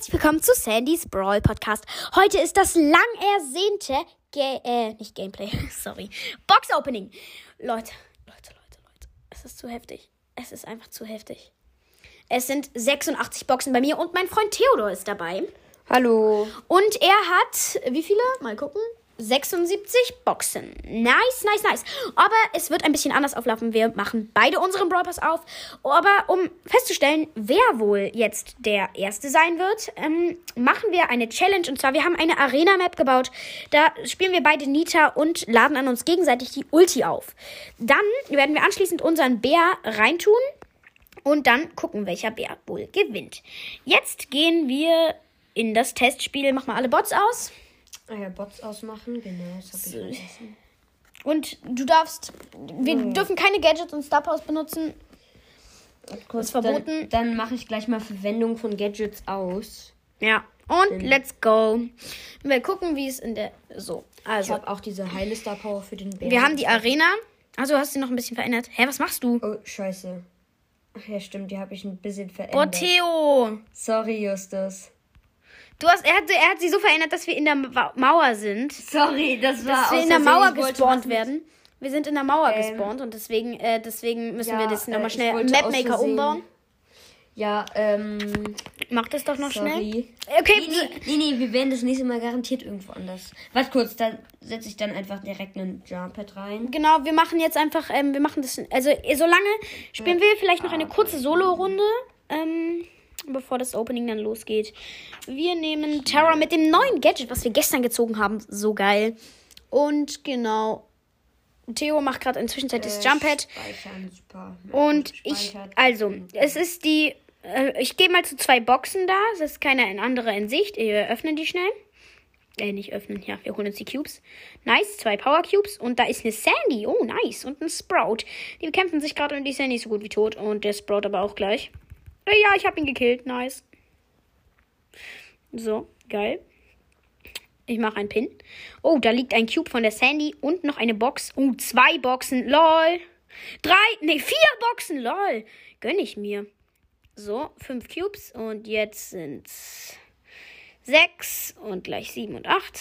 herzlich willkommen zu Sandys Brawl Podcast. Heute ist das lang ersehnte, Ga äh, nicht Gameplay, sorry, Box Opening. Leute, Leute, Leute, Leute, es ist zu heftig. Es ist einfach zu heftig. Es sind 86 Boxen bei mir und mein Freund Theodor ist dabei. Hallo. Und er hat, wie viele? Mal gucken. 76 Boxen. Nice, nice, nice. Aber es wird ein bisschen anders auflaufen. Wir machen beide unseren Brawl Pass auf. Aber um festzustellen, wer wohl jetzt der Erste sein wird, ähm, machen wir eine Challenge. Und zwar, wir haben eine Arena-Map gebaut. Da spielen wir beide Nita und laden an uns gegenseitig die Ulti auf. Dann werden wir anschließend unseren Bär reintun. Und dann gucken, welcher Bär wohl gewinnt. Jetzt gehen wir in das Testspiel. Mach mal alle Bots aus. Ah ja, Bots ausmachen, genau, das habe ich vergessen. Und du darfst. Wir dürfen keine Gadgets und Star Powers benutzen. Kurz, ist verboten. Dann, dann mache ich gleich mal Verwendung von Gadgets aus. Ja. Und let's go. Wir gucken, wie es in der. So. Ich Also. habe auch diese heile Star Power für den Bären. Wir haben die Arena. Also hast du noch ein bisschen verändert. Hä, was machst du? Oh, scheiße. Ach ja, stimmt, die habe ich ein bisschen Oh, verändert. Theo. Sorry, Justus. Du hast, er, hat, er hat sie so verändert, dass wir in der Ma- Mauer sind. Sorry, das war Dass wir in der. Mauer gespawnt werden. Wir sind in der Mauer Ähm, gespawnt und deswegen, äh, deswegen müssen Ja, wir das äh, nochmal ich schnell im Mapmaker umbauen. Ja, ähm, Mach das doch noch schnell. sorry. Okay, Nee, nee, nee, nee, wir werden das nächste Mal garantiert irgendwo anders. Warte kurz, dann setze ich dann einfach direkt einen Jump-Pad rein. Genau, wir machen jetzt einfach, ähm, wir machen das, also solange spielen wir vielleicht noch eine kurze Solo-Runde, ähm, bevor das Opening dann losgeht. Wir nehmen Terra mit dem neuen Gadget, was wir gestern gezogen haben, so geil. Und genau, Theo macht gerade inzwischen das Äh, Jump-Pad. Speichern, super. Und ich, also, es ist die, äh, ich gehe mal zu zwei Boxen da, es ist keine andere in Sicht, wir öffnen die schnell. Äh, nicht öffnen, ja, wir holen uns die Cubes. Nice, zwei Power Cubes und da ist eine Sandy, oh nice, und ein Sprout. Die bekämpfen sich gerade und die Sandy ist so gut wie tot und der Sprout aber auch gleich. Ja, ich habe ihn gekillt, nice. So, geil. Ich mache einen Pin. Oh, da liegt ein Cube von der Sandy und noch eine Box. Oh, zwei Boxen. Lol. Drei, nee, vier Boxen. Lol. Gönn ich mir. So, fünf Cubes. Und jetzt sind's sechs und gleich sieben und acht.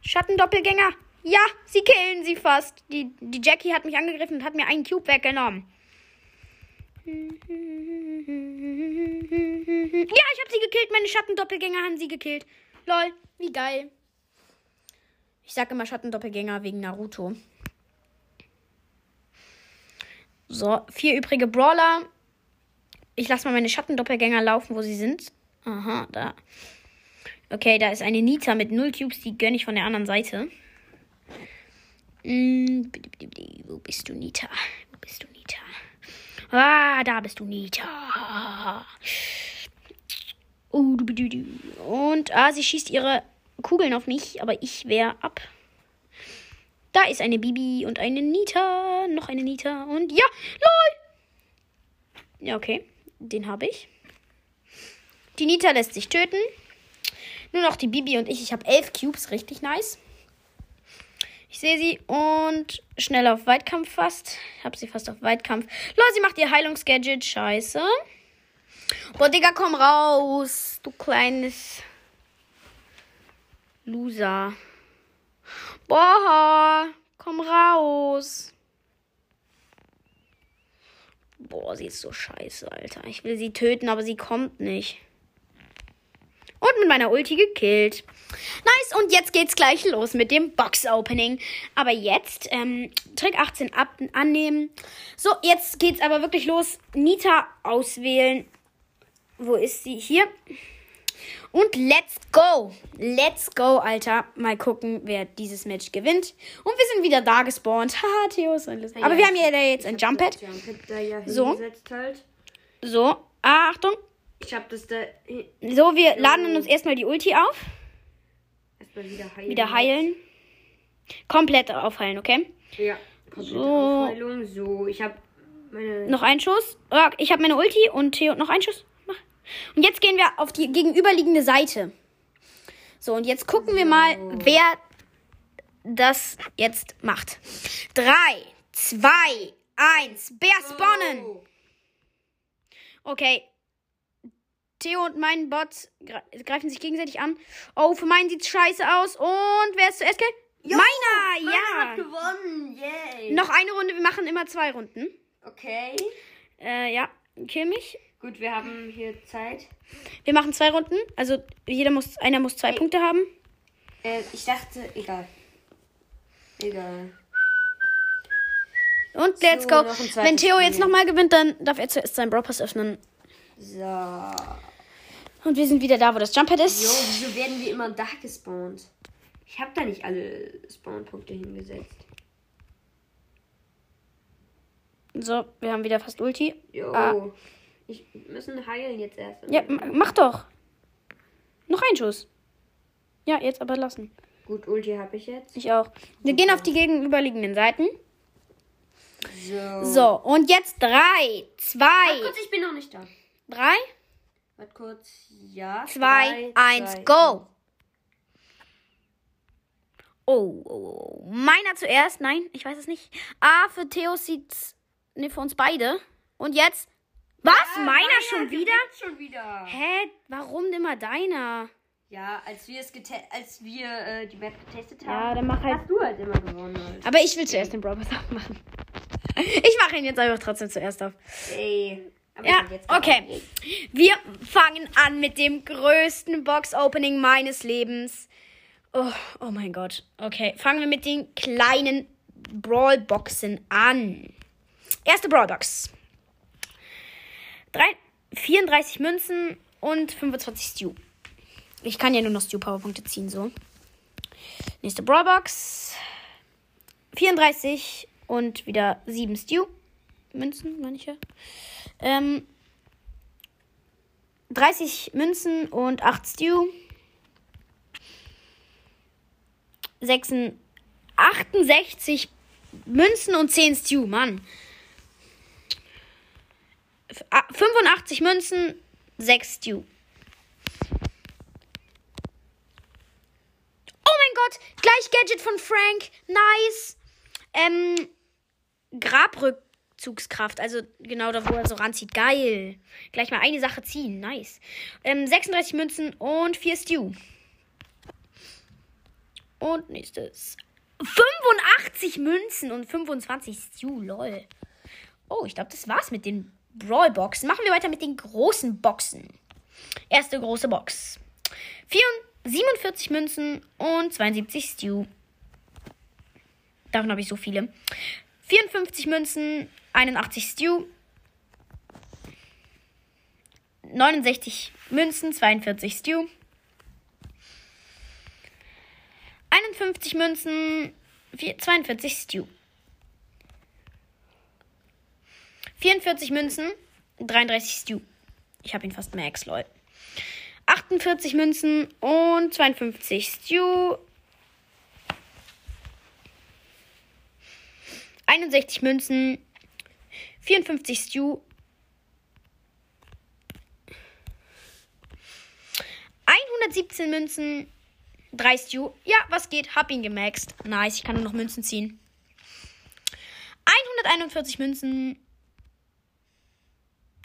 Schattendoppelgänger. Ja, sie killen sie fast. Die, die Jackie hat mich angegriffen und hat mir einen Cube weggenommen. Ja, ich habe sie gekillt. Meine Schattendoppelgänger haben sie gekillt. Lol, wie geil. Ich sage immer Schattendoppelgänger wegen Naruto. So, vier übrige Brawler. Ich lasse mal meine Schattendoppelgänger laufen, wo sie sind. Aha, da. Okay, da ist eine Nita mit null Cubes, die gönne ich von der anderen Seite. Mm, Wo bist du, Nita? Wo bist du, Nita? Ah, da bist du, Nita. Uh. Und ah, sie schießt ihre Kugeln auf mich, aber ich wehr ab. Da ist eine Bibi und eine Nita. Noch eine Nita. Und ja, lol. Ja, okay. Den habe ich. Die Nita lässt sich töten. Nur noch die Bibi und ich. Ich habe elf Cubes. Richtig nice. Ich sehe sie und schnell auf Weitkampf fast. Ich habe sie fast auf Weitkampf. Lol, sie macht ihr Heilungsgadget. Scheiße. Boah, Digga, komm raus. Du kleines Loser. Boah, komm raus. Boah, sie ist so scheiße, Alter. Ich will sie töten, aber sie kommt nicht. Und mit meiner Ulti gekillt. Nice, und jetzt geht's gleich los mit dem Box-Opening. Aber jetzt, ähm, Trick 18 ab annehmen. So, jetzt geht's aber wirklich los. Nita auswählen. Wo ist sie? Hier. Und let's go. Let's go, Alter. Mal gucken, wer dieses Match gewinnt. Und wir sind wieder da gespawnt. Haha, Theo ist ein Lust. Aber wir haben ja da jetzt ein da ja So. halt. So, ah, Achtung. Ich habe das da hi- So, wir laden uns erstmal die Ulti auf. erstmal wieder heilen. Wieder heilen. Komplett aufheilen, okay? Ja, komplette So. Aufheilung. So, ich habe meine... Noch ein Schuss. Ah, Ich habe meine Ulti und Theo noch ein Schuss. Und jetzt gehen wir auf die gegenüberliegende Seite. So, und jetzt gucken wir mal, wer das jetzt macht. Drei, zwei, eins. Bär spawnen. Oh. Okay. Theo und mein Bot gre greifen sich gegenseitig an. Oh, für meinen sieht's scheiße aus. Und wer ist zuerst? Kill? Meiner, ja. hat gewonnen. Yay. Noch eine Runde. Wir machen immer zwei Runden. Okay. Äh, ja. Kill mich. Gut, wir haben hier Zeit. Wir machen zwei Runden. Also jeder muss, einer muss zwei Punkte haben. Äh, ich dachte, egal. Egal. Und let's So, go. Wenn Theo jetzt nochmal gewinnt, dann darf er zuerst seinen Brawl Pass öffnen. So. Und wir sind wieder da, wo das Jumppad Jo, ist. wieso werden wir immer da gespawnt? Ich habe da nicht alle Spawnpunkte hingesetzt. So, wir haben wieder fast Ulti. Jo. Ah. Ich müssen heilen jetzt erst. Ja, mach doch. Noch ein Schuss. Ja, jetzt aber lassen. Gut, Ulti habe ich jetzt. Ich auch. Wir gehen auf die gegenüberliegenden Seiten. So. So, und jetzt drei, zwei, kurz, ich bin noch nicht da. drei, Warte kurz. Ja. zwei, drei, eins, zwei, go. Oh, oh, oh. Meiner zuerst. Nein, ich weiß es nicht. Ah, für Theo sieht's. Ne, für uns beide. Und jetzt. Was? Ah, meiner, schon gewinnt wieder? schon wieder. Hä? Warum immer deiner? Ja, als wir es als wir äh, die Map getestet Ja, haben, dann mach halt. hast du halt immer gewonnen. Halt. Aber ich will zuerst den Brawl Pass aufmachen. Ich mache ihn jetzt einfach trotzdem zuerst auf. Ey. Aber Ja, okay. Wir fangen an mit dem größten Box-Opening meines Lebens. Oh, oh mein Gott. Okay, fangen wir mit den kleinen Brawl-Boxen an. Erste Brawl-Box. Drei- 34 Münzen und 25 Stew. Ich kann ja nur noch Stew-Powerpunkte ziehen, so. Nächste Brawlbox. 34 und wieder 7 Stew. Münzen, manche. Ähm, 30 Münzen und 8 Stew. 6, 68 Münzen und 10 Stew, Mann. F- ah, 85 Münzen, 6 Stew. Oh mein Gott, gleich Gadget von Frank. Nice. Ähm, Grabrückzugskraft, also genau da, wo er so ranzieht. Geil. Gleich mal eine Sache ziehen. Nice. Ähm, 36 Münzen und 4 Stew. Und nächstes. 85 Münzen und 25 Stew, lol. Oh, ich glaube, das war's mit den Brawl-Boxen. Machen wir weiter mit den großen Boxen. Erste große Box. 44, 47 Münzen und 72 Stew. Davon habe ich so viele. 54 Münzen, 81 Stew. 69 Münzen, 42 Stew. 51 Münzen, vier- 42 Stew. 44 Münzen, 33 Stew. Ich habe ihn fast max, lol. 48 Münzen und 52 Stew. 61 Münzen, 54 Stew. 117 Münzen, 3 Stew. Ja, was geht? Hab ihn gemaxt. Nice, ich kann nur noch Münzen ziehen. 141 Münzen.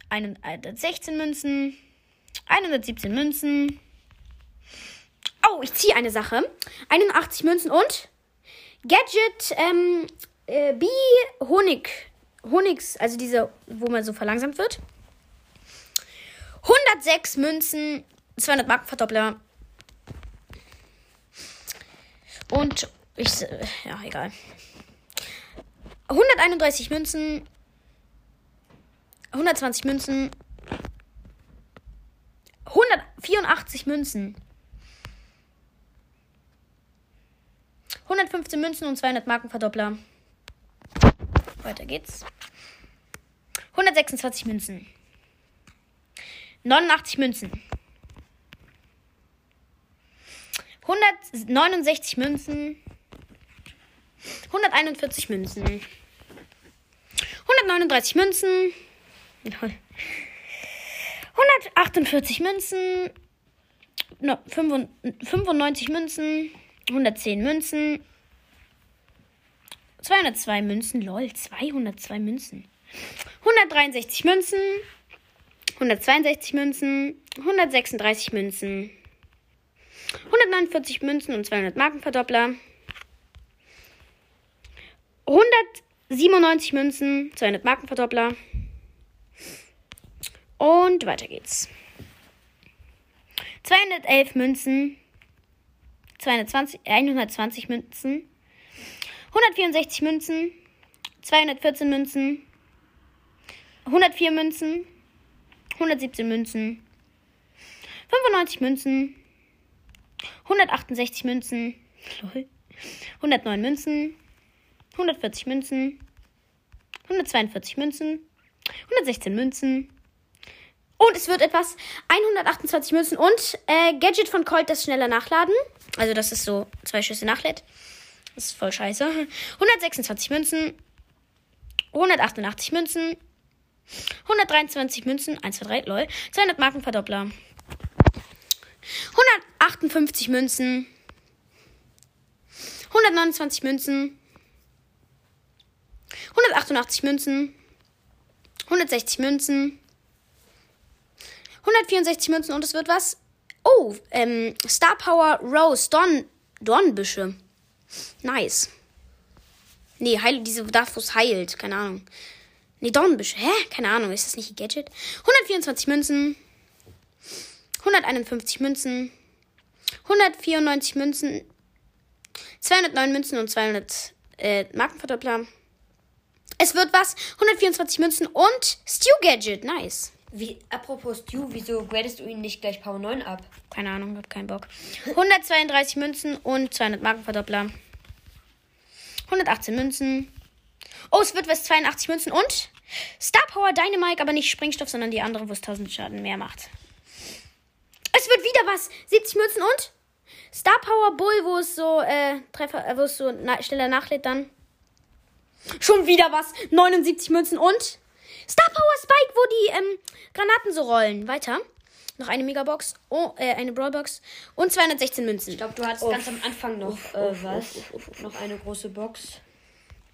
116 Münzen. 117 Münzen. Oh, ich ziehe eine Sache. 81 Münzen und Gadget ähm, äh, B Honig. Honigs, also diese, wo man so verlangsamt wird. 106 Münzen, 200 Mark Verdoppler. Und ich, ja, egal. 131 Münzen, 120 Münzen, 184 Münzen, 115 Münzen und 200 Markenverdoppler. Weiter geht's. 126 Münzen. 89 Münzen. 169 Münzen. 141 Münzen. 139 Münzen. 148 Münzen. No, 95 Münzen. 110 Münzen. 202 Münzen. Lol, 202 Münzen. 163 Münzen. 162 Münzen, 136 Münzen, 149 Münzen und 200 Markenverdoppler, 197 Münzen, 200 Markenverdoppler und weiter geht's. 211 Münzen, 220, 120 Münzen, 164 Münzen, 214 Münzen, 104 Münzen, 117 Münzen, 95 Münzen, 168 Münzen, 109 Münzen, 140 Münzen, 142 Münzen, 116 Münzen. Und es wird etwas. 128 Münzen und äh, Gadget von Colt, das schneller nachladen. Also, das ist so zwei Schüsse nachlädt. Das ist voll scheiße. 126 Münzen, 188 Münzen, 123 Münzen, 1, 2, 3, lol. 200 Marken Verdoppler. 158 Münzen. 129 Münzen. 188 Münzen. 160 Münzen. 164 Münzen und es wird was? Oh, ähm, Star Power Rose Dorn, Dornbüsche. Nice. Nee, heil, diese es heilt. Keine Ahnung. Nee, Dornbüsche. Hä? Keine Ahnung. Ist das nicht ein Gadget? 124 Münzen. 151 Münzen. 194 Münzen. 209 Münzen und 200 äh, Markenverdoppler. Es wird was. 124 Münzen und Stew Gadget. Nice. Wie, apropos Stu, wieso gradest du ihn nicht gleich Power 9 ab? Keine Ahnung, hab keinen Bock. 132 Münzen und 200 Markenverdoppler. 118 Münzen. Oh, es wird was 82 Münzen und Star Power Dynamite, aber nicht Sprengstoff, sondern die andere, wo es 1000 Schaden mehr macht. Es wird wieder was. 70 Münzen und Star Power Bull, wo es so, äh, Treffer, äh, wo es so na schneller nachlädt dann. Schon wieder was. 79 Münzen und Star Power Spike, wo die ähm, Granaten so rollen. Weiter. Noch eine Megabox, oh, äh, eine Brawlbox und 216 Münzen. Ich glaube, du hattest Uff. ganz am Anfang noch Uff, äh, uff, was. Noch eine große Box.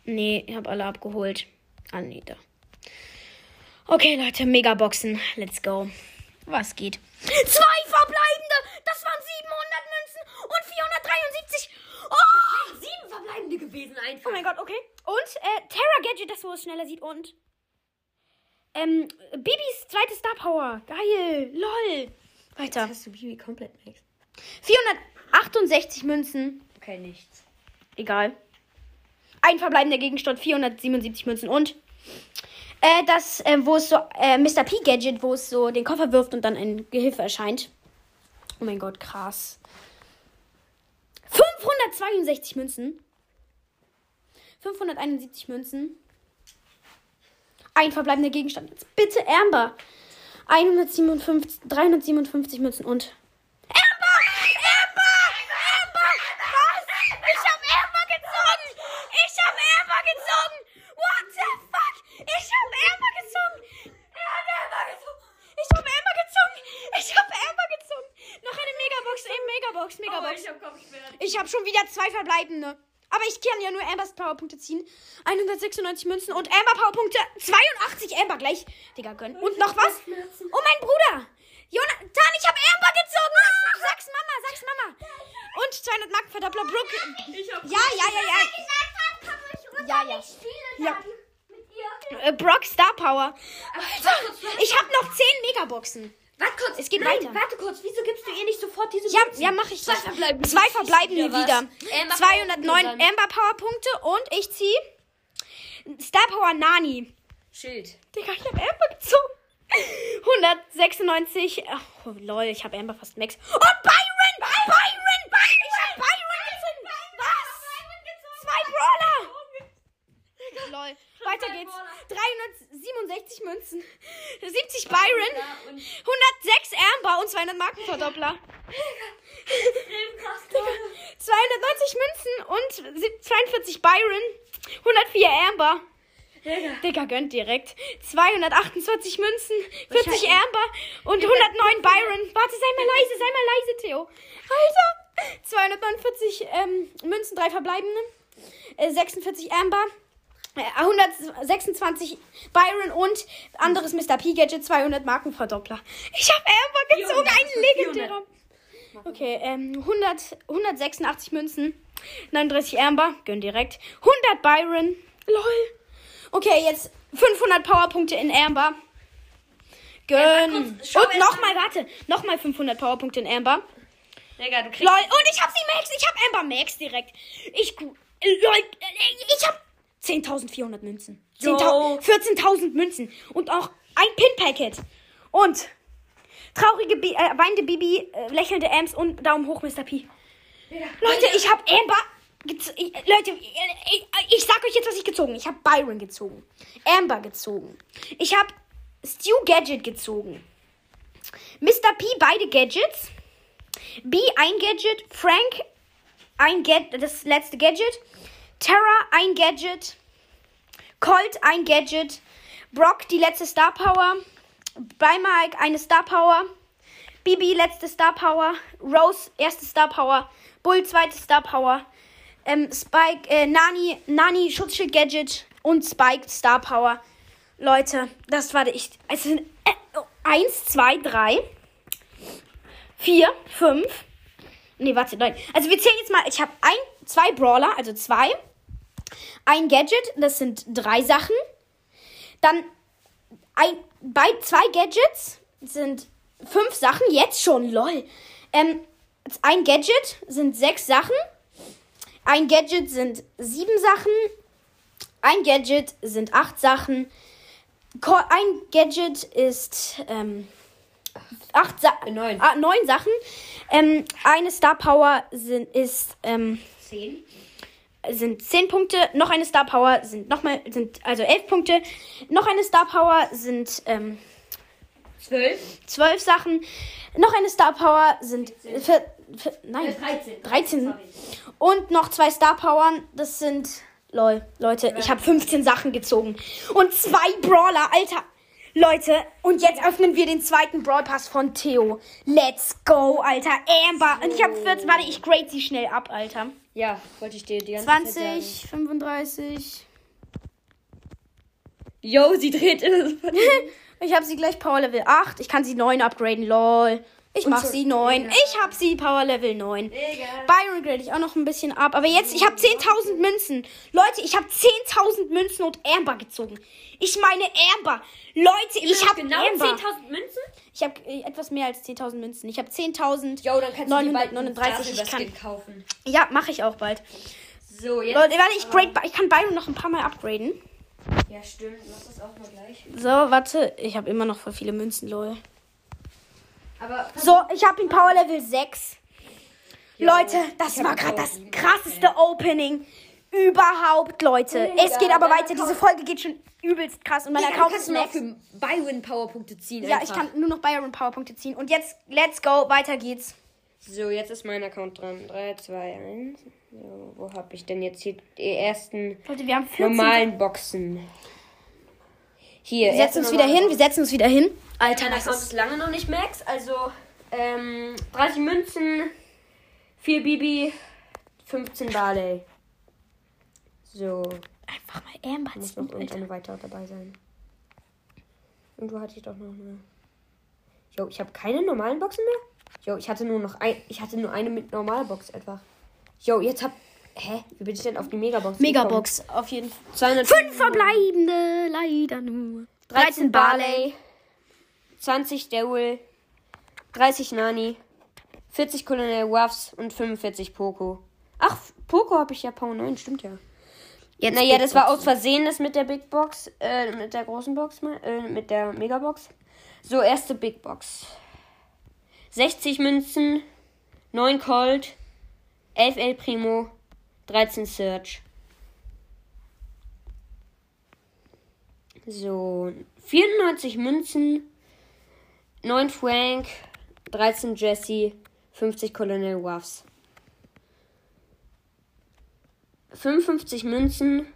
Nee, ich habe alle abgeholt. Ah, nee, da. Okay, Leute, Megaboxen. Let's go. Was geht? Zwei verbleibende! Das waren 700 Münzen und 473. Oh! Sieben verbleibende gewesen einfach. Oh mein Gott, okay. Und äh, Terra Gadget, das wo es schneller sieht und ähm, Bibis zweite Star Power. Geil. Lol. Weiter. Hast du Bibi komplett Max? 468 Münzen. Okay, nichts. Egal. Ein verbleibender Gegenstand, 477 Münzen und äh, das, äh, wo es so, äh, Mr. P Gadget, wo es so den Koffer wirft und dann ein Gehilfe erscheint. Oh mein Gott, krass. 562 Münzen. 571 Münzen. Ein verbleibender Gegenstand. Jetzt bitte Amber. 157, 357 Münzen und. Amber! Amber! Amber! Was? Ich hab Amber gezogen! Ich hab Amber gezogen! What the fuck? Ich hab Amber gezogen! Er hat Amber gezogen! Ich hab Amber gezogen! Ich hab Amber gezogen! Noch eine Megabox, eben Megabox, Megabox. hab Kopfschmerzen. Ich habe schon wieder zwei verbleibende. Aber ich kann ja nur Ambers Powerpunkte ziehen. 196 Münzen und Amber Powerpunkte 82 Amber gleich. Digga, gönn. Und noch was? Oh, mein Bruder. Jonathan, ich habe Amber gezogen. Sag's Mama, sag's Mama. Und 200 Marken Verdoppler. Ich hab Ja, ja, ja, ja. Ja, ja. Ja. Äh, Brock Star Power. Alter, ich habe noch 10 Megaboxen. Warte kurz. Es geht Nein, weiter. Warte kurz. Wieso gibst du ihr nicht sofort diese Ja, Münzen? ja, mache ich. Zwei das. verbleibende. Zwei Ziehst du verbleibende wieder wieder. was? Amber 209 Powerpunkte Amber Powerpunkte und ich ziehe Star Power Nani. Schild. Digga, ich hab Amber gezogen. 196. Oh, lol, ich habe Amber fast Max. Und Byron! Byron! Ich hab Byron gezogen! Was? Zwei Brawler! Lol. Weiter geht's. 367 Münzen. 70 Byron. 106 Amber und 200 Markenverdoppler. 290 Münzen und sieb- 42 Byron. 104 Amber. Digga, gönnt direkt. 228 Münzen, 40 Amber und 109 Byron. Warte, sei mal leise, sei mal leise, Theo. Alter. 249 ähm, Münzen, drei verbleibende. Äh, 46 Amber. Äh, 126 Byron und anderes Mr. P Gadget 200 Markenverdoppler. Ich habe Amber gezogen, 400, ein 400. legendärer. Okay, ähm, 100, 186 Münzen, 39 Amber, gönn direkt. 100 Byron, lol. Okay, jetzt 500 Powerpunkte in Amber. Gönn. Und nochmal, warte, nochmal 500 Powerpunkte in Amber. Digga, du kriegst. Lol, und ich hab sie Max, ich hab Amber Max direkt. Ich, äh, lol, äh, ich hab 10.400 Münzen. 10.000 14.000 Münzen. Und auch ein Pin-Packet. Und traurige, Bi äh, weinende Bibi, äh, lächelnde Ams und Daumen hoch, Mr. P. Leute, ich hab Amber. Ich, Leute, ich, ich, sag euch jetzt, was ich gezogen. Ich hab Byron gezogen. Amber gezogen. Ich hab Stu Gadget gezogen. Mr. P beide Gadgets. B ein Gadget, Frank ein Gadget, das letzte Gadget, Terra ein Gadget, Colt ein Gadget, Brock die letzte Star Power, bei Mike eine Star Power, Bibi letzte Star Power, Rose erste Star Power, Bull zweite Star Power, ähm, Spike, äh, Nani, Nani Schutzschild Gadget und Spike Star Power. Leute, das war ich. Es sind äh, oh, eins, zwei, drei, vier, fünf. Nee, warte, nein. Also wir zählen jetzt mal. Ich habe ein, zwei Brawler, also zwei. Ein Gadget, das sind drei Sachen. Dann ein, bei zwei Gadgets sind fünf Sachen, jetzt schon, lol. Ähm, ein Gadget sind sechs Sachen. Ein Gadget sind sieben Sachen. Ein Gadget sind acht Sachen. Ein Gadget ist ähm, acht Sa Neun. Ah, neun Sachen. Ähm, eine Star Power sind, ist ähm, Zehn. sind 10 Punkte, noch eine Star Power sind nochmal, sind also 11 Punkte, noch eine Star Power sind ähm, Zwölf. 12 Sachen, noch eine Star Power sind vier, vier, nein, Äh, 13. 13 Sorry. und noch zwei Star Powern, das sind lol, Leute, ich habe 15 Sachen gezogen und zwei Brawler, Alter. Leute, und jetzt öffnen wir den zweiten Brawl Pass von Theo. Let's go, Alter. Amber. Und ich habe 14. Warte, ich grade sie schnell ab, Alter. Ja, wollte ich dir die ganze Zeit sagen. 20, 35. Yo, sie dreht es. Ich habe sie gleich Power Level 8. Ich kann sie 9 upgraden, lol. Ich mach so- sie 9. Ich hab sie Power Level 9. Byron grade ich auch noch ein bisschen ab. Aber jetzt, ich habe 10.000 Münzen. Leute, ich habe 10.000 Münzen und Amber gezogen. Ich meine Amber. Leute, ich habe genau Amber. 10.000 Münzen? Ich habe äh, etwas mehr als 10.000 Münzen. Ich habe 10.000. Yo, dann kannst du dir bald einen 939. Ich kann, kaufen. ja, mache ich auch bald. So, jetzt. Leute, warte, ich, grade, ich kann Byron noch ein paar Mal upgraden. Ja, stimmt. Mach das auch mal gleich. So, warte. Ich habe immer noch voll viele Münzen, lol. Aber So, ich habe ihn Power Level 6. Leute, das war gerade das 7. krasseste Opening überhaupt, Leute. Digga, es geht aber weiter. Diese Folge geht schon übelst krass und mein ja, Account ist noch für Byron Powerpunkte ziehen. Ja, einfach. ich kann nur noch Byron Powerpunkte ziehen. Und jetzt, let's go, weiter geht's. So, jetzt ist mein Account dran. 3, 2, 1. So, wo habe ich denn jetzt hier die ersten Leute, wir haben 14. normalen Boxen? Hier. Wir setzen uns wieder hin, wir setzen uns wieder hin. Alter, das ist... lange noch nicht Max. Also, ähm, 30 Münzen, 4 Bibi, 15 Barley. So, Einfach mal Amber muss noch irgendeine weitere dabei sein. Und wo hatte ich doch noch eine? Jo, ich habe keine normalen Boxen mehr? Jo, ich hatte nur noch ein, ich hatte nur eine mit normaler Box etwa. Jo, jetzt hab, hä? Wie bin ich denn auf die Megabox? Megabox, auf jeden Fall. gekommen? 200 Fünf verbleibende, leider nur. 13 Barley, 20 Daryl, 30 Nani, 40 Colonel Ruffs und 45 Poco. Ach, Poco habe ich ja Power 9, stimmt ja. Jetzt Naja, Big das war Box. aus Versehen das mit der Big Box, äh, mit der großen Box, mal, äh, mit der Megabox. So, erste Big Box. 60 Münzen, 9 Colt, 11 El Primo, 13 Search. So, 94 Münzen, 9 Frank, 13 Jesse, 50 Colonel Ruffs. 55 Münzen,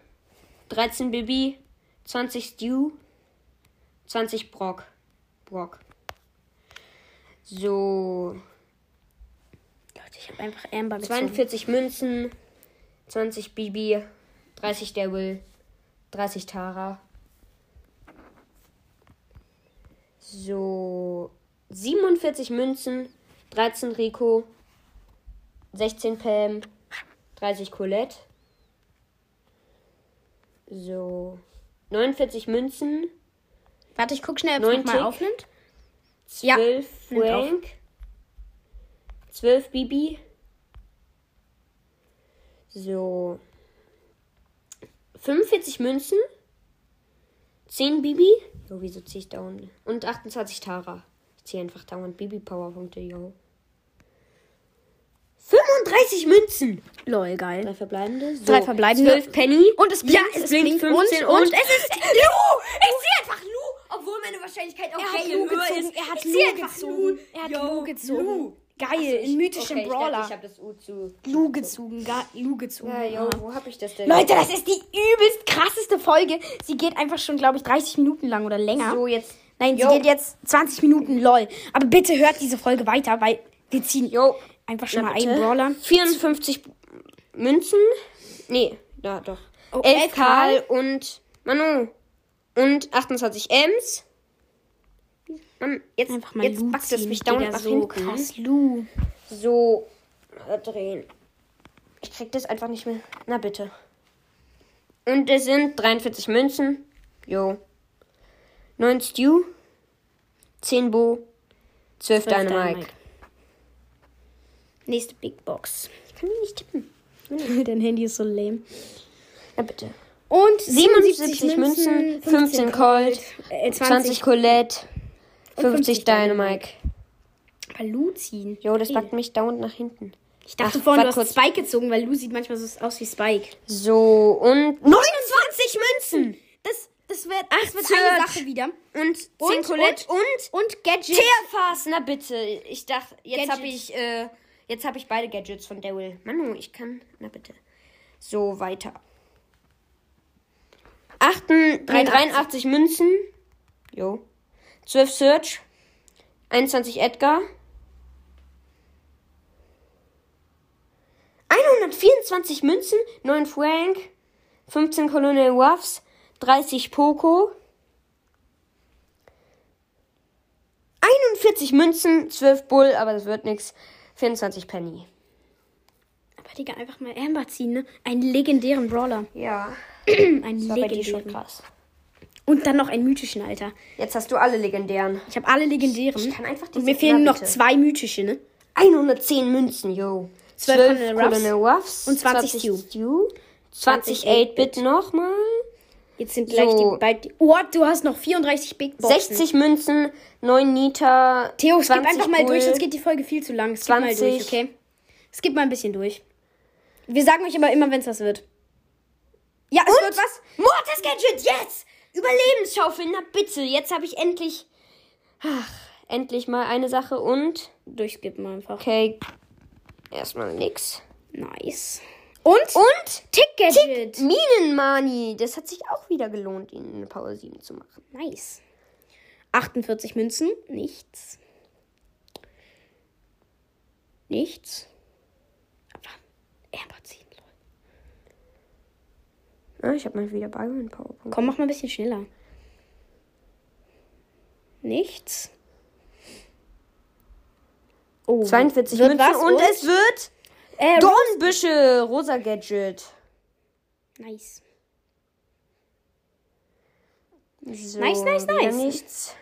13 Bibi, 20 Stew, 20 Brock. Brock. So, ich habe einfach Amber gezogen. 42 Münzen, 20 Bibi, 30 Daryl, 30 Tara. So. 47 Münzen. 13 Rico. 16 Pam. 30 Colette. So. 49 Münzen. Warte, ich guck schnell, ob es 90. nochmal aufnimmt. Ja, 12 nimmt auf. Frank. 12 Bibi. So. 45 Münzen. 10 Bibi. Jo, wieso ziehe ich dauernd? Und 28 Tara. Ich ziehe einfach dauernd Bibi-Powerpunkte, jo. 35 Münzen. Lol, geil. Drei verbleibende. So. Drei verbleibende. 12 Penny. Und es blinkt, ja, es es blinkt blinkt 15 und- und, und es ist Lu. Ich sehe einfach Lu, obwohl meine Wahrscheinlichkeit auch Er hat Hail Lu höher gezogen. ist. Er hat ich Lu gezogen. Lu. Er hat Yo, Lu gezogen. Lu. Geil, in mythischen Okay, ich Brawler. dachte, ich habe das U zu. Lu gezogen, gar Lu gezogen. Ja, yo, Aha. wo hab ich das denn? Leute, das ist die übelst krasseste Folge. Sie geht einfach schon, glaube ich, 30 Minuten lang oder länger. So, jetzt. Nein, Jo. sie geht jetzt 20 Minuten, lol. Aber bitte hört diese Folge weiter, weil wir ziehen Jo. einfach schon Na, mal bitte. einen Brawler. 54 Münzen. Nee, da doch. Oh, 11 elf Karl und Manu. Und 28 Ems. Mann, jetzt, Einfach mal jetzt backt es mich dauernd nach so hinten. krass. Lu. So drehen. Ich krieg das einfach nicht mehr. Na bitte. Und es sind 43 Münzen. Jo. 9 Stew. 10 Bo. 12 Zwölf Dynamite. Dynamite. Nächste Big Box. Ich kann die nicht tippen. Dein Handy ist so lame. Na bitte. Und 77 77 Münzen, 15 Colt, äh, 20 20 Colette, 50 50 Dynamite. Bei Lu ziehen. Jo, das backt mich dauernd nach hinten. Ich dachte Ach, vorhin, du hast Spike gezogen, weil Lu sieht manchmal so aus wie Spike. So, und 29 Münzen! Das, das wird, das wird eine Sache wieder. Und 10 Und, Colette und, Und Gadget. Tearfast, na bitte. Ich dachte, jetzt habe ich, äh, jetzt habe ich beide Gadgets von Daryl. Manu, ich kann, na bitte. So, weiter. 8, 83 Münzen. Jo. 12 Search. 21 Edgar. 124 Münzen. 9 Frank. 15 Colonel Ruffs. 30 Poco. 41 Münzen, 12 Bull, aber das wird nix. 24 Penny. Aber Digga, einfach mal Amber ziehen, ne? Einen legendären Brawler. Ja, Einen das war bei dir schon legendären. krass. Und dann noch einen mythischen, Alter. Jetzt hast du alle legendären. Ich habe alle legendären. Ich kann einfach Und diese- mir fehlen noch zwei mythische, ne? 110 Münzen, yo. 12 Colonel Ruffs und 20 Stew. Stew. 20 20 8-Bit nochmal. Jetzt sind gleich So. die bald. Oh, du hast noch 34 Big Boxen. 60 Münzen, 9 Nita. Theo, skip 20 einfach mal durch, Bull. sonst geht die Folge viel zu lang. Skip mal 20. durch, okay? Skip mal ein bisschen durch. Wir sagen euch aber immer, wenn es was wird. Ja, es Und wird was. Mortis Gadget, yes! Überlebensschaufeln, na bitte. Jetzt habe ich endlich. Ach, endlich mal eine Sache und. Durchskippen einfach. Okay. Erstmal nix. Nice. Und? Und? Ticket! Gadget. Tick Minenmani. Das hat sich auch wieder gelohnt, ihn eine Power 7 zu machen. Nice. 48 Münzen. Nichts. Nichts. Aber Airpods 7. Ah, ich habe mal wieder Byron PowerPoint. Komm, mach mal ein bisschen schneller. Nichts. Oh, 42 Münzen und, und, es wird äh, Dornbüsche, rosa Gadget. Nice. So, nice, nice, nice. Nichts.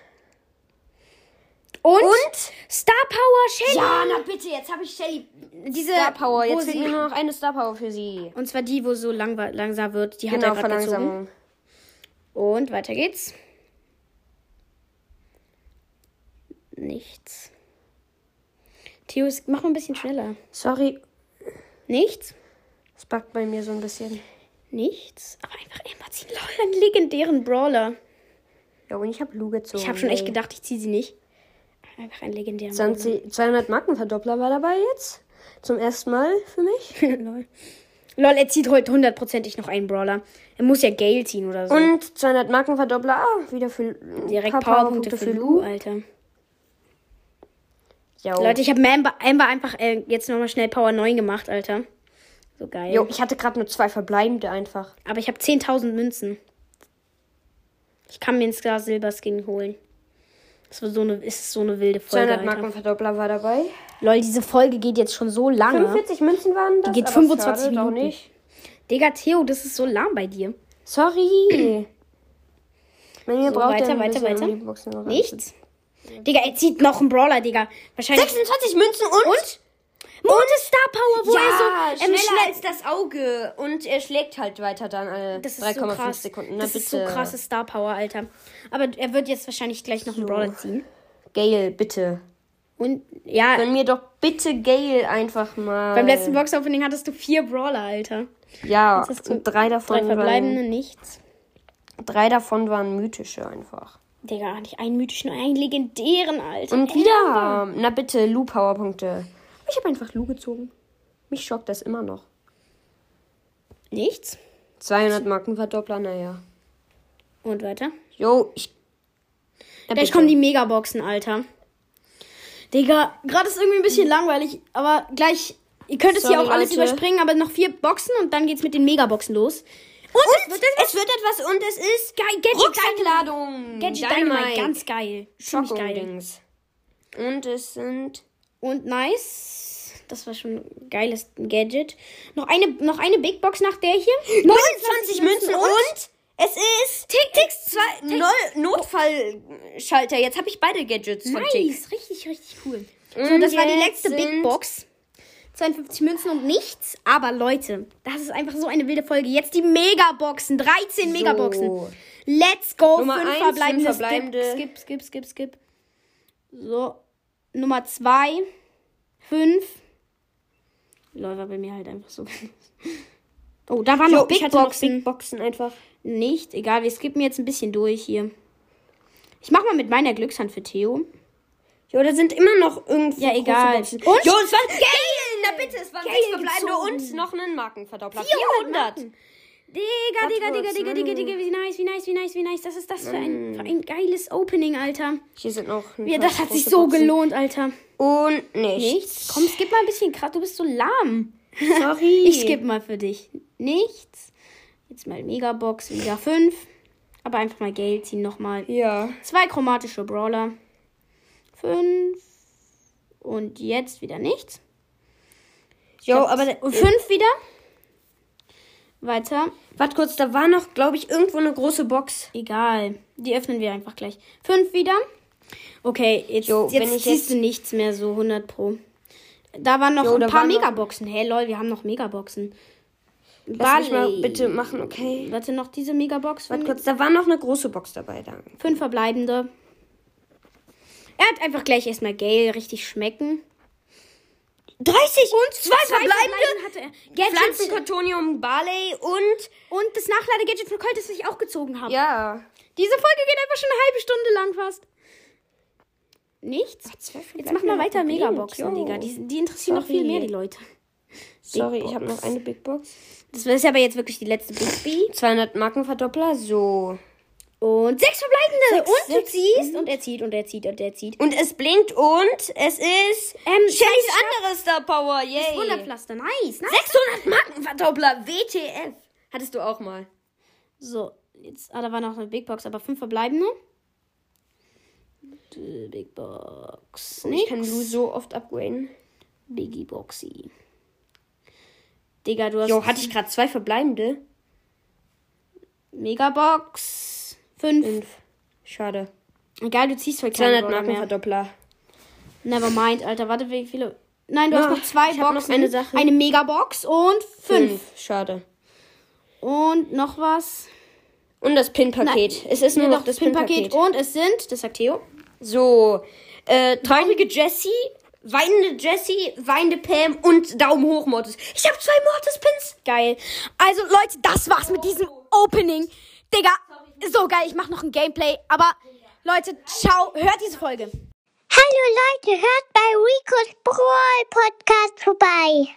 Und, und Star Power Shelly. Ja, na bitte, jetzt habe ich Shelly. diese Star Power. Jetzt fehlt mir nur noch eine Star Power für sie. Und zwar die, wo so lang, langsam wird. Die hat Genau, er gerade gezogen. Verlangsamung. Und weiter geht's. Nichts. Theo, mach mal ein bisschen schneller. Sorry, Nichts. es backt bei mir so ein bisschen. Nichts. Aber einfach Amber ziehen. Lol, einen legendären Brawler. Ja, und ich habe Lu gezogen. Ich habe schon echt gedacht, ich ziehe sie nicht. Einfach einen legendären Brawler. 20, 200 Markenverdoppler war dabei jetzt. Zum ersten Mal für mich. Lol. Lol, er zieht heute hundertprozentig noch einen Brawler. Er muss ja Gale ziehen oder so. Und 200 Markenverdoppler. Ah, wieder für Direkt paar Powerpunkte für Lu, Alter. Jo. Leute, ich habe Amber, Amber einfach äh, jetzt nochmal schnell Power 9 gemacht, Alter. So geil. Jo, ich hatte gerade nur zwei verbleibende einfach. Aber ich habe 10.000 Münzen. Ich kann mir einen Star Silber Skin holen. Das war so eine, ist so eine wilde Folge. 200 Alter. Markenverdoppler war dabei. Lol, diese Folge geht jetzt schon so lange. 45 Münzen waren das. Die geht aber 25 schade, Minuten. nicht. Digga, Theo, das ist so lahm bei dir. Sorry. Wenn ihr So, braucht, weiter, weiter, weiter. Nichts? Digga, er zieht noch einen Brawler, Digga. Wahrscheinlich. 26 Münzen und? Und? Monte Star Power, wo ja, er so ähm, schneller schnell. als das Auge. Und er schlägt halt weiter dann alle Das ist 3,5 so. Sekunden. Na, das bitte. ist so krasse Star Power, Alter. Aber er wird jetzt wahrscheinlich gleich noch einen Brawler ziehen. Gale, bitte. Und ja, Gönn mir doch bitte Gale einfach mal. beim letzten Box-Opening hattest du vier Brawler, Alter. Ja, und drei davon, Drei verbleibende, waren, nichts. drei davon waren mythische einfach. Digga, ich einen mythischen, einen legendären, Alter. Und wieder, na bitte, Lu Powerpunkte. Ich habe einfach Lu gezogen. Mich schockt das immer noch. Nichts. 200 Markenverdoppler, naja. Und weiter. Jo, ich. Ja, Gleich kommen die Megaboxen, Alter. Digga, gerade ist irgendwie ein bisschen langweilig, aber gleich. Ihr könnt es hier auch alles Leute. überspringen, aber noch vier Boxen und dann geht's mit den Megaboxen los. Und, Und es wird etwas und es ist geil, Gadget Dynamite. Rucksackladung. Gadget Dynamite, ganz geil. Schockdings. Und es sind Und nice. Das war schon ein geiles Gadget. Noch eine, noch eine Big Box nach der hier. 29 Münzen und es ist Tick Ticks zwei Nol- Notfallschalter. Jetzt habe ich beide Gadgets von. Nice, richtig, richtig cool. So, Und das war die letzte Big Box. 52 Münzen und nichts. Aber Leute, das ist einfach so eine wilde Folge. Jetzt die Megaboxen. 13 Megaboxen. Let's go. Nummer fünf eins, verbleibende. fünf verbleibende. Skip, skip, skip, skip, skip. So. Nummer 2. 5. Läuft bei mir halt einfach so. Oh, da waren Jo, noch ich Big noch Boxen. Big Boxen einfach. Nicht. Egal, wir skippen jetzt ein bisschen durch hier. Ich mach mal mit meiner Glückshand für Theo. Jo, da sind immer noch irgendwo Ja, egal. Und? Jo, es waren Gale! Na bitte, es waren Gale sechs verbleibende und noch einen Markenverdoppler. 400 400! Digga, Digga, Digga, Digga. Digga, Digga, wie nice, wie nice, wie nice, wie nice. Das ist das für ein, für ein geiles Opening, Alter. Hier sind noch Ja, das hat sich so Boxen. gelohnt, Alter. Und nichts. Nichts. Komm, skip mal ein bisschen krass. Du bist so lahm. Sorry. Ich skip mal für dich. Nichts. Jetzt mal Megabox, wieder 5. Aber einfach mal Geld ziehen nochmal. Ja. Zwei chromatische Brawler. 5. Und jetzt wieder nichts. Jo, aber Und 5 wieder. Weiter. warte kurz, da war noch, glaube ich, irgendwo eine große Box. Egal. Die öffnen wir einfach gleich. 5 wieder. Okay, jetzt, Jo, wenn jetzt ich ziehst jetzt- du nichts mehr so 100 pro. Da waren noch Jo, ein paar waren noch- Megaboxen. Hä, lol, wir haben noch Megaboxen. Lass mich mal bitte machen, okay? Warte, noch diese Megabox. Warte kurz, da war noch eine große Box dabei. Da. Fünf verbleibende. Er hat einfach gleich erstmal Gale richtig schmecken. 30 und zwei verbleibende verbleibende hatte er. Gadget Pflanzenkotonium, Barley und und das Nachladegadget von Colt, das ich auch gezogen habe. ja. Diese Folge geht einfach schon eine halbe Stunde lang fast. Nichts? Zwei Jetzt mach mal weiter Megaboxen. Digga. Die, die interessieren noch Sorry. viel mehr, die Leute. Sorry, ich habe noch eine Big Box. Das ist aber jetzt wirklich die letzte Big B. 200 Markenverdoppler, so. Und sechs verbleibende. Sechs, und du sechs. ziehst. Und er zieht und er zieht und er zieht. Und es blinkt und es ist Ähm, Shellys andere Star Power, yay. Wunderpflaster. Nice, nice. 600 Markenverdoppler, WTF. Hattest du auch mal. So, jetzt, ah, da war noch eine Big Box, aber fünf verbleibende. Die Big Box. Ich kann Lu so oft upgraden. Biggie Boxy. Digga, du hast Jo, hatte ich gerade zwei verbleibende? Megabox. Fünf. Fünf. Schade. Egal, du ziehst heute keine 200 Brawler mehr. Markenverdoppler. Never mind, Alter. Warte, wie viele? Nein, du Ah, hast noch zwei ich hab noch Boxen. eine Sache. Eine Megabox und fünf. Fünf. Schade. Und noch was. Und das Pin-Paket. Es ist nur Ja, noch das Pin-Paket. Pin-Paket. Und es sind, das sagt Theo. So, äh, traurige Jessie, weinende Jessie, weinende Pam und Daumen hoch Mortis. Ich habe zwei Mortis-Pins. Geil. Also, Leute, das war's mit diesem Opening. Digga, so geil. Ich mach noch ein Gameplay. Aber, Leute, ciao. Hört diese Folge. Hallo Leute, hört bei Rico's Brawl Podcast vorbei.